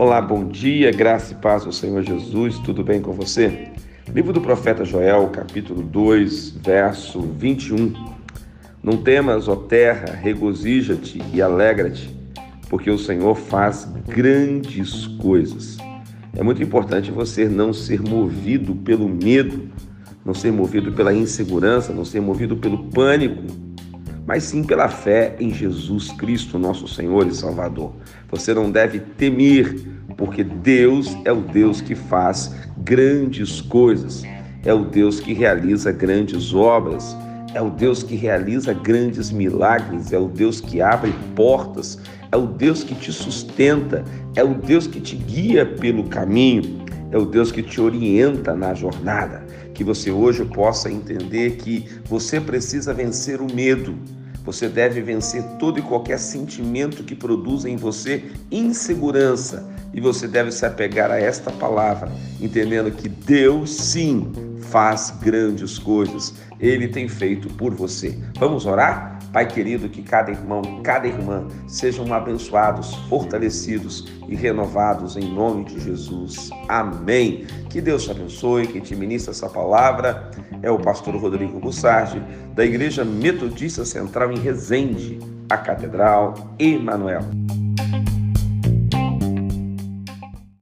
Olá, bom dia, graça e paz ao Senhor Jesus, tudo bem com você? Livro do profeta Joel, capítulo 2, verso 21. Não temas, ó terra, regozija-te e alegra-te, porque o Senhor faz grandes coisas. É muito importante você não ser movido pelo medo, não ser movido pela insegurança, não ser movido pelo pânico, mas sim pela fé em Jesus Cristo, nosso Senhor e Salvador. Você não deve temer, porque Deus é o Deus que faz grandes coisas, é o Deus que realiza grandes obras, é o Deus que realiza grandes milagres, é o Deus que abre portas, é o Deus que te sustenta, é o Deus que te guia pelo caminho, é o Deus que te orienta na jornada. Que você hoje possa entender que você precisa vencer o medo você deve vencer todo e qualquer sentimento que produza em você insegurança. E você deve se apegar a esta palavra, entendendo que Deus sim faz grandes coisas. Ele tem feito por você. Vamos orar? Pai querido, que cada irmão, cada irmã sejam abençoados, fortalecidos e renovados em nome de Jesus. Amém. Que Deus te abençoe, que te ministre essa palavra. É o pastor Rodrigo Bussardi, da Igreja Metodista Central em Resende, a Catedral Emanuel.